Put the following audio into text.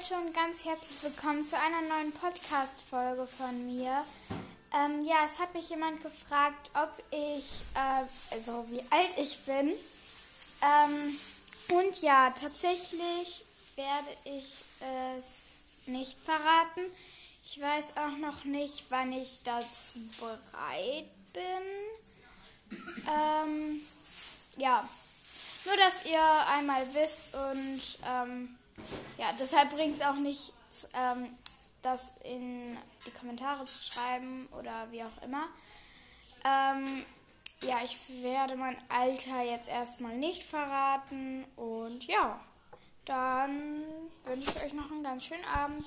Leute und ganz herzlich willkommen zu einer neuen Podcast-Folge von mir. Ähm, ja, es hat mich jemand gefragt, ob ich, äh, also wie alt ich bin. Ähm, und ja, tatsächlich werde ich es nicht verraten. Ich weiß auch noch nicht, wann ich dazu bereit bin. Ähm, ja, nur dass ihr einmal wisst und ähm, ja, deshalb bringt es auch nicht, ähm, das in die Kommentare zu schreiben oder wie auch immer. Ähm, ja, ich werde mein Alter jetzt erstmal nicht verraten und ja, dann wünsche ich euch noch einen ganz schönen Abend.